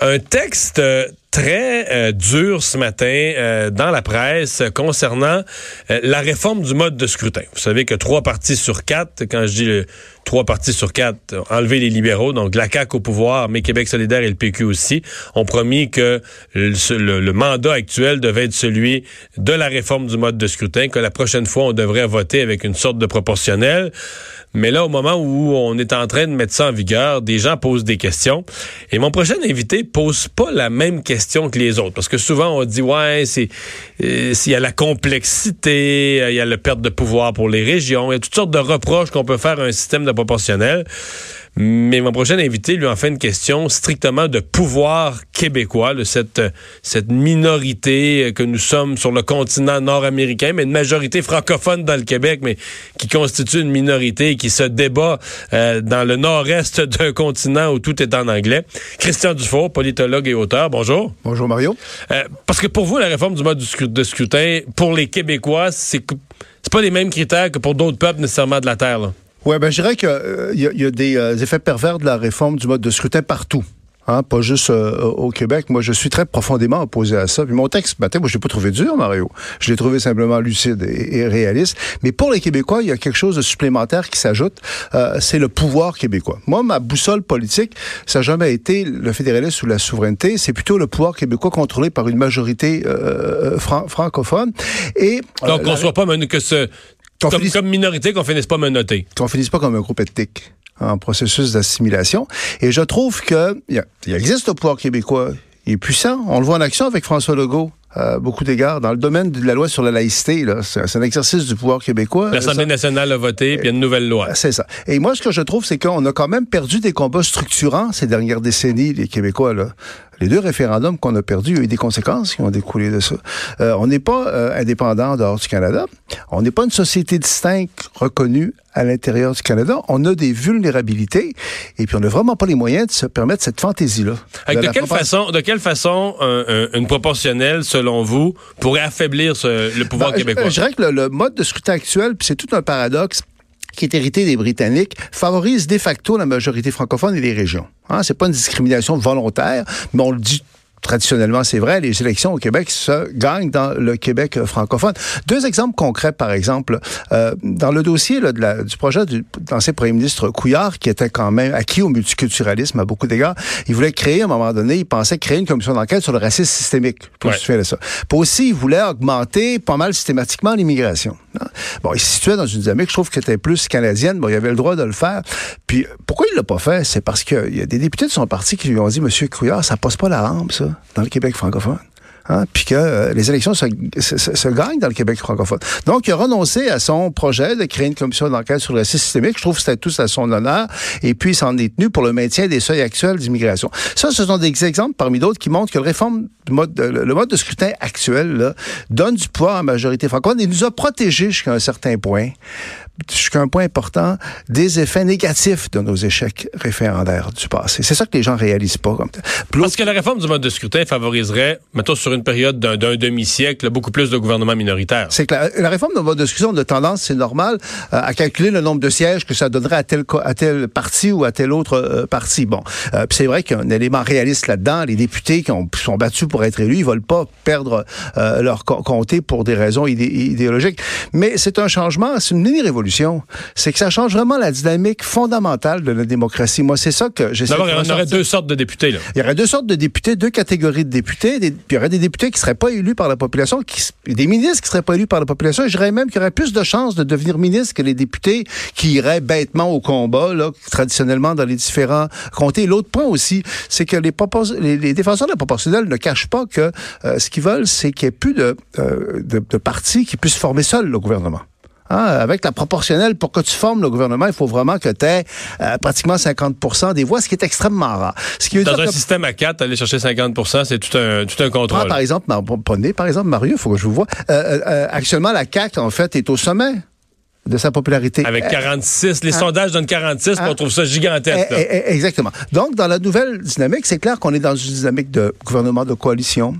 Un texte euh, très euh, dur ce matin euh, dans la presse concernant la réforme du mode de scrutin. Vous savez que trois partis sur quatre, quand je dis trois partis sur quatre, enlever les libéraux, donc la CAQ au pouvoir, mais Québec solidaire et le PQ aussi, ont promis que le, le, mandat actuel devait être celui de la réforme du mode de scrutin, que la prochaine fois, on devrait voter avec une sorte de proportionnel. Mais là, au moment où on est en train de mettre ça en vigueur, des gens posent des questions. Et mon prochain invité pose pas la même question que les autres. Parce que souvent, on dit, ouais, c'est, euh, s'il y a la complexité, il y a la perte de pouvoir pour les régions, il y a toutes sortes de reproches qu'on peut faire à un système de proportionnel. Mais mon prochain invité lui en fait une question strictement de pouvoir québécois, de cette, cette minorité que nous sommes sur le continent nord-américain, mais une majorité francophone dans le Québec, mais qui constitue une minorité et qui se débat euh, dans le nord-est d'un continent où tout est en anglais. Christian Dufault, politologue et auteur, bonjour. Bonjour Mario. Euh, parce que pour vous, la réforme du mode de scrutin, pour les Québécois, c'est c'est pas les mêmes critères que pour d'autres peuples nécessairement de la Terre. Là. Oui, ben, je dirais qu'il euh, y, y, a des euh, effets pervers de la réforme du mode de scrutin partout. Hein, pas juste euh, au Québec. Moi, je suis très profondément opposé à ça. Puis mon texte matin, moi, je l'ai pas trouvé dur, Mario. Je l'ai trouvé simplement lucide et, réaliste. Mais pour les Québécois, il y a quelque chose de supplémentaire qui s'ajoute. Euh, c'est le pouvoir québécois. Moi, ma boussole politique, ça n'a jamais été le fédéralisme ou la souveraineté. C'est plutôt le pouvoir québécois contrôlé par une majorité euh, francophone. Et donc, qu'on soit pas que ce comme, comme, minorité, qu'on finisse pas menotter. Qu'on finisse pas comme un groupe ethnique en processus d'assimilation. Et je trouve que il existe le pouvoir québécois. Il est puissant. On le voit en action avec François Legault. Euh, beaucoup d'égards. Dans le domaine de la loi sur la laïcité, c'est un exercice du pouvoir québécois. L'Assemblée nationale a voté, puis il y a une nouvelle loi. C'est ça. Et moi, ce que je trouve, c'est qu'on a quand même perdu des combats structurants ces dernières décennies, les Québécois. Là. Les deux référendums qu'on a perdus, il y a eu des conséquences qui ont découlé de ça. Euh, on n'est pas euh, indépendant dehors du Canada. On n'est pas une société distincte reconnue à l'intérieur du Canada. On a des vulnérabilités et puis on n'a vraiment pas les moyens de se permettre cette fantaisie-là. De, quelle façon, de quelle façon une proportionnelle, selon vous, pourrait affaiblir le pouvoir ben, québécois? Je, je, dirais que le, le mode de scrutin actuel, puis c'est tout un paradoxe, qui est hérité des Britanniques, favorise de facto la majorité francophone et les régions. Hein, c'est pas une discrimination volontaire, mais on le dit traditionnellement, c'est vrai, les élections au Québec se gagnent dans le Québec francophone. Deux exemples concrets, par exemple, euh, dans le dossier là, de la, du projet du l'ancien premier ministre Couillard, qui était quand même acquis au multiculturalisme à beaucoup d'égards, il voulait créer, à un moment donné, il pensait créer une commission d'enquête sur le racisme systémique. Pour ouais. de ça. Puis aussi, il voulait augmenter pas mal systématiquement l'immigration. Hein. Bon, il se situait dans une dynamique, je trouve, qui était plus canadienne. Bon, il avait le droit de le faire. Puis, pourquoi il l'a pas fait? C'est parce qu'il y a des députés de son parti qui lui ont dit, Monsieur Couillard, ça passe pas la rampe, ça dans le Québec francophone. Hein, puis que euh, les élections se, gagnent dans le Québec francophone. Donc, il a renoncé à son projet de créer une commission d'enquête sur le racisme systémique. Je trouve que c'était tout à son honneur. Et puis, il s'en est tenu pour le maintien des seuils actuels d'immigration. Ça, ce sont des exemples parmi d'autres qui montrent que le réforme mode, le mode de scrutin actuel donne du pouvoir à la majorité francophone et nous a protégés jusqu'à un certain point jusqu'à un point important, des effets négatifs de nos échecs référendaires du passé. C'est ça que les gens réalisent pas. Comme Parce que la réforme du mode de scrutin favoriserait, mettons, sur une période d'un demi-siècle, beaucoup plus de gouvernements minoritaires. C'est que la, réforme du mode de scrutin de tendance, c'est normal, euh, à calculer le nombre de sièges que ça donnerait à tel, à tel parti ou à tel autre euh, parti. Bon, euh, c'est vrai qu'il y a un élément réaliste là-dedans. Les députés qui ont, sont battus pour être élus, ils veulent pas perdre leur comté pour des raisons idéologiques. Mais c'est un changement, c'est une mini-révolution c'est que ça change vraiment la dynamique fondamentale de la démocratie. Moi, c'est ça que j'essaie D'abord, il y aurait deux sortes de députés. Là. Il y aurait deux sortes de députés, deux catégories de députés. puis il y aurait des députés qui ne seraient pas élus par la population, qui, des ministres qui ne seraient pas élus par la population. je dirais même qu'il y aurait plus de chances de devenir ministre que les députés qui iraient bêtement au combat, là, traditionnellement dans les différents comtés. L'autre point aussi, c'est que les, les, défenseurs de la proportionnelle ne cachent pas que euh, ce qu'ils veulent, c'est qu'il n'y ait plus de, euh, de, de partis qui puissent former seuls le gouvernement. Hein, avec la proportionnelle, pour que tu formes le gouvernement, il faut vraiment que tu aies euh, pratiquement 50% des voix, ce qui est extrêmement rare. Ce qui Dans un système à 4, aller chercher 50% c'est tout un, tout un contrôle. par exemple, prenez par exemple Mario, il faut que je vous vois. Euh, euh, actuellement, la CAQ, en fait, est au sommet de sa popularité. Avec 46, les hein? sondages donnent 46, on hein? trouve ça gigantesque. Eh, eh, eh, exactement. Donc, dans la nouvelle dynamique, c'est clair qu'on est dans une dynamique de gouvernement de coalition,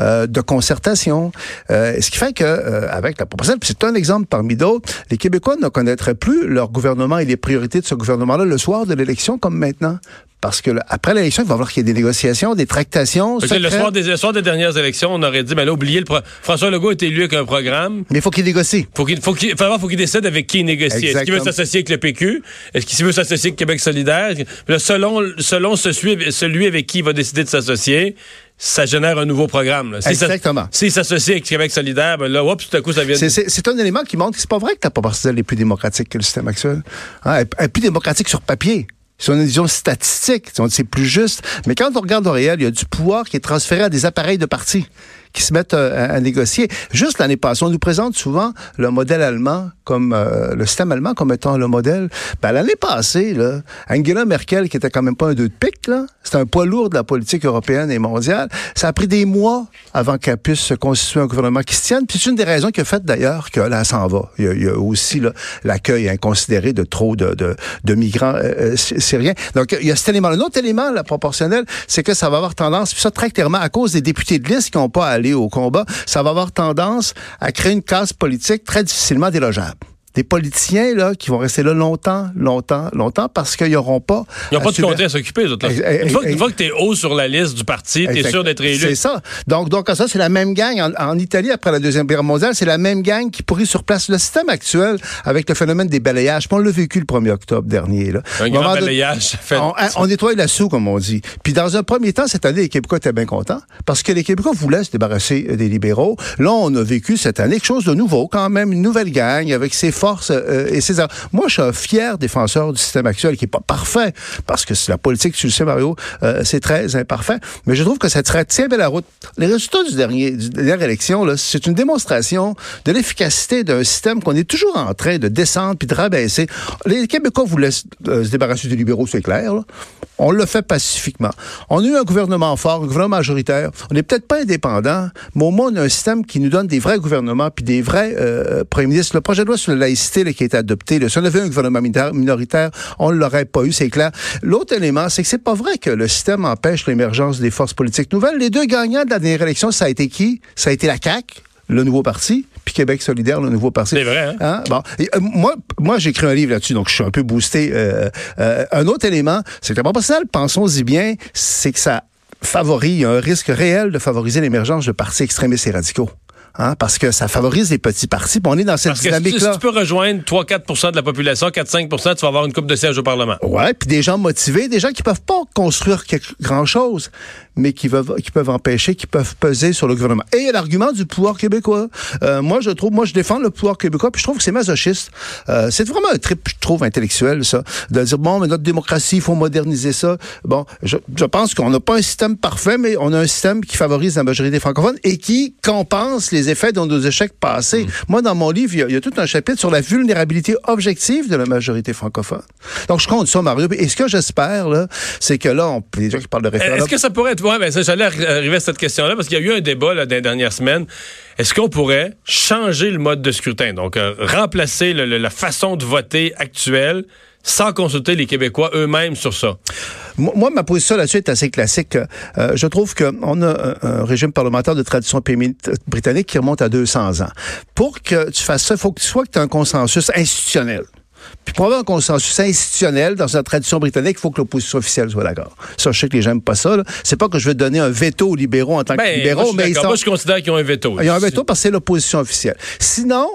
euh, de concertation, euh, ce qui fait que, euh, avec la proposition, c'est un exemple parmi d'autres, les Québécois ne connaîtraient plus leur gouvernement et les priorités de ce gouvernement-là le soir de l'élection comme maintenant. Parce que après l'élection, il va falloir qu'il y ait des négociations, des tractations. Le soir, des, le soir des dernières élections, on aurait dit, mais là, oubliez le François Legault est élu avec un programme. Mais il faut qu'il négocie. Faut qu'il faut qu'il faut qu'il décide avec qui il négocie. Est-ce qu'il veut s'associer avec le PQ Est-ce qu'il veut s'associer avec Québec solidaire? Selon selon celui avec qui il va décider de s'associer, ça génère un nouveau programme. Si Exactement. S'il s'associe avec Québec solidaire, ben là, tout à coup, ça vient... C'est un élément qui montre que c'est pas vrai que la proportionnelle est plus démocratique que le système actuel. Hein, elle est plus démocratique sur papier c'est une vision statistique, c'est plus juste. Mais quand on regarde au réel, il y a du pouvoir qui est transféré à des appareils de parti qui se mettent euh, à, négocier. Juste l'année passée, on nous présente souvent le modèle allemand comme euh, le système allemand comme étant le modèle. Ben, l'année passée, là, Angela Merkel, qui était quand même pas un deux de pique, là, c'est un poids lourd de la politique européenne et mondiale. Ça a pris des mois avant qu'elle puisse se constituer un gouvernement qui se tienne. Puis c'est une des raisons qui a fait d'ailleurs que là, s'en va. Il y a, aussi l'accueil inconsidéré de trop de, de, de migrants euh, syriens. Donc il y a cet élément. Un autre élément, la proportionnelle, c'est que ça va avoir tendance, puis ça très clairement à cause des députés de liste qui n'ont pas aller au combat, ça va avoir tendance à créer une casse politique très difficilement délogeable des politiciens là qui vont rester là longtemps, longtemps, longtemps parce qu'ils n'auront pas. Ils n'ont pas de comté à s'occuper, Une fois, une fois que tu es haut sur la liste du parti, tu es sûr d'être élu. C'est ça. Donc, donc ça, c'est la même gang. En, Italie, après la Deuxième Guerre mondiale, c'est la même gang qui pourrit sur place le système actuel avec le phénomène des balayages. on l'a vécu le 1er octobre dernier. Là. Un grand balayage. on, on, nettoie la soupe, comme on dit. Puis dans un premier temps, cette année, les Québécois étaient bien contents parce que les Québécois voulaient se débarrasser des libéraux. Là, on a vécu cette année quelque chose de nouveau, quand même, une nouvelle gang avec ses forces euh, et moi, je suis un fier défenseur du système actuel qui est pas parfait, parce que c'est la politique, tu le sais, Mario, euh, c'est très imparfait. Mais je trouve que ça tirait bien la route. Les résultats du dernier, du dernière élection, c'est une démonstration de l'efficacité d'un système qu'on est toujours en train de descendre puis de rabaisser. Les Québécois voulaient euh, se débarrasser des libéraux, c'est clair. On le fait pacifiquement. On a eu un gouvernement fort, un gouvernement majoritaire. On n'est peut-être pas indépendant, mais au moins on a un système qui nous donne des vrais gouvernements puis des vrais euh, premiers ministres. Le projet de loi sur la laïcité là, qui est adopté, là, si on avait un gouvernement minoritaire, on ne l'aurait pas eu, c'est clair. L'autre élément, c'est que c'est pas vrai que le système empêche l'émergence des forces politiques nouvelles. Les deux gagnants de la dernière élection, ça a été qui? Ça a été la CAQ, le nouveau parti, puis Québec solidaire, le nouveau parti. C'est vrai. Hein? hein? Bon. Euh, moi, moi j'ai écrit un livre là-dessus, donc je suis un peu boosté. Euh, euh, un autre élément, c'est que la ça, pensons-y bien, c'est que ça favorise, un risque réel de favoriser l'émergence de partis extrémistes et radicaux. Hein, parce que ça favorise les petits partis. on est dans cette dynamique-là. Si, tu peux rejoindre 3-4% de la population, 4-5 tu vas avoir une coupe de sièges au Parlement. Ouais, puis des gens motivés, des gens qui peuvent pas construire grand-chose, mais qui peuvent, qui peuvent empêcher, qui peuvent peser sur le gouvernement. Et il y a l'argument du pouvoir québécois. Euh, moi, je trouve, moi, je défends le pouvoir québécois, puis je trouve que c'est masochiste. Euh, c'est vraiment un trip, je trouve, intellectuel, ça, de dire, bon, mais notre démocratie, il faut moderniser ça. Bon, je, je pense qu'on n'a pas un système parfait, mais on a un système qui favorise la majorité francophone et qui compense les effets de nos échecs passés. Mm. Moi, dans mon livre, il y, a, tout un chapitre sur la vulnérabilité objective de la majorité francophone. Donc, je compte ça, Mario. Et ce que j'espère, là, c'est que là, on, les gens qui parlent de référendum... Est-ce que ça pourrait être... Ouais, ben, j'allais arriver à cette question-là, parce qu'il y a eu un débat, là, dans les dernières semaines. Est-ce qu'on pourrait changer le mode de scrutin? Donc, euh, remplacer la façon de voter actuelle sans consulter les Québécois eux-mêmes sur ça? Moi, ma position là-dessus est assez classique. Euh, je trouve qu'on a un, régime parlementaire de tradition britannique qui remonte à 200 ans. Pour que tu fasses ça, il faut que tu sois que tu un consensus institutionnel. Puis pour avoir un consensus institutionnel dans sa tradition britannique, il faut que l'opposition officielle soit d'accord. Ça, je sais que les gens n'aiment pas ça. C'est pas que je veux donner un veto aux libéraux en tant que ben, libéraux, mais ils sont... Moi, je considère qu'ils ont un veto. Ils ont un veto parce que c'est l'opposition officielle. Sinon,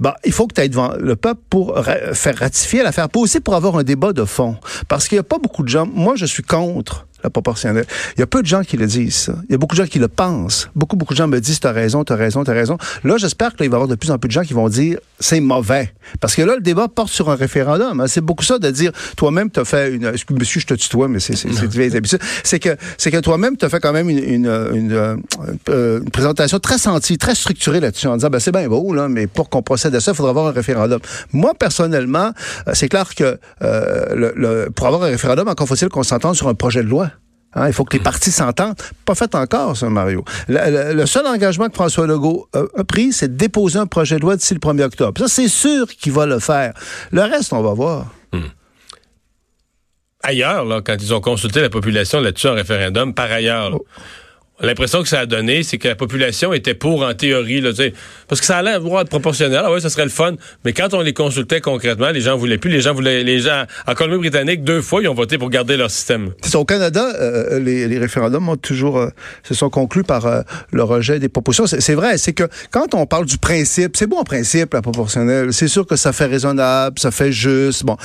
bah, il faut que tu ailles devant le peuple pour faire ratifier l'affaire, pas aussi pour avoir un débat de fond. Parce qu'il n'y a pas beaucoup de gens... Moi, je suis contre la proportionnelle. Il y a peu de gens qui le disent, ça. Il y a beaucoup de gens qui le pensent. Beaucoup, beaucoup de gens me disent, t'as raison, t'as raison, t'as raison. Là, j'espère qu'il va y avoir de plus en plus de gens qui vont dire, c'est mauvais. Parce que là, le débat porte sur un référendum. Hein. C'est beaucoup ça de dire, toi-même, t'as fait une, monsieur, je te tutoie, mais c'est, c'est, c'est C'est que, c'est que toi-même, t'as fait quand même une, une, une, euh, une, présentation très sentie, très structurée là-dessus, en disant, ben, c'est bien beau, là, mais pour qu'on procède à ça, il faudra avoir un référendum. Moi, personnellement, euh, c'est clair que euh, le, le, pour avoir un référendum, encore faut-il qu'on s'entende sur un projet de loi. Hein, il faut que les partis s'entendent. Pas fait encore, ça, Mario. Le, seul engagement que François Legault a, pris, c'est de déposer un projet de loi d'ici le 1er octobre. Ça, c'est sûr qu'il va le faire. Le reste, on va voir. Hmm. Ailleurs, là, quand ils ont consulté la population là-dessus en référendum, par ailleurs, oh. L'impression que ça a donné, c'est que la population était pour en théorie, là, parce que ça allait être proportionnel. Ah ouais, ça serait le fun. Mais quand on les consultait concrètement, les gens voulaient plus. Les gens voulaient, les gens en Colombie-Britannique, deux fois, ils ont voté pour garder leur système. Au Canada, euh, les, référendums ont toujours euh, se sont conclus par euh, le rejet des propositions. C'est vrai, c'est que quand on parle du principe, c'est bon en principe la proportionnelle. C'est sûr que ça fait raisonnable, ça fait juste. Bon,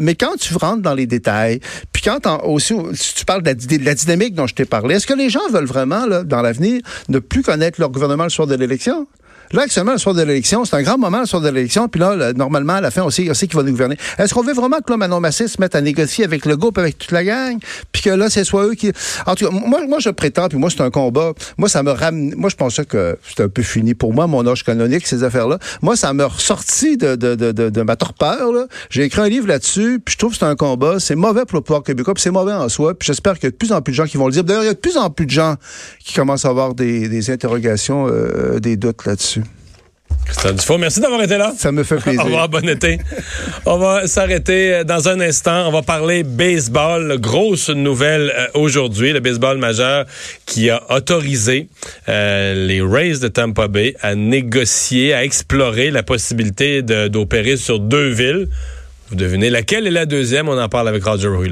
mais quand tu rentres dans les détails, puis quand aussi, si tu parles de la dynamique dont je t'ai parlé, est-ce que les gens veulent vraiment dans l'avenir, ne plus connaître leur gouvernement le soir de l'élection. Là, actuellement, le soir de l'élection, c'est un grand moment le soir de l'élection. Puis là, normalement, à la fin, on sait, on sait qui va nous gouverner. Est-ce qu'on veut vraiment que là, Manon Massé se mette à négocier avec le groupe, avec toute la gang? Que là, c'est soit eux qui... En tout cas, moi, moi je prétends, puis moi, c'est un combat. Moi, ça me ramène... Moi, je pensais que c'était un peu fini pour moi, mon âge canonique, ces affaires-là. Moi, ça m'a ressorti de, de, de, de, ma torpeur. J'ai écrit un livre là-dessus, puis je trouve que c'est un combat. C'est mauvais pour le pouvoir québécois, puis c'est mauvais en soi. Puis j'espère qu'il y a de plus en plus de gens qui vont le dire. D'ailleurs, il y a de plus en plus de gens qui commencent à avoir des, des interrogations, euh, des doutes là-dessus. Dufault, merci d'avoir été là. Ça me fait plaisir. Au revoir, bon été. on va s'arrêter euh, dans un instant. On va parler baseball. Grosse nouvelle euh, aujourd'hui. Le baseball majeur qui a autorisé euh, les Rays de Tampa Bay à négocier, à explorer la possibilité d'opérer sur deux villes. Vous devinez laquelle est la deuxième? On en parle avec Roger Ruiz.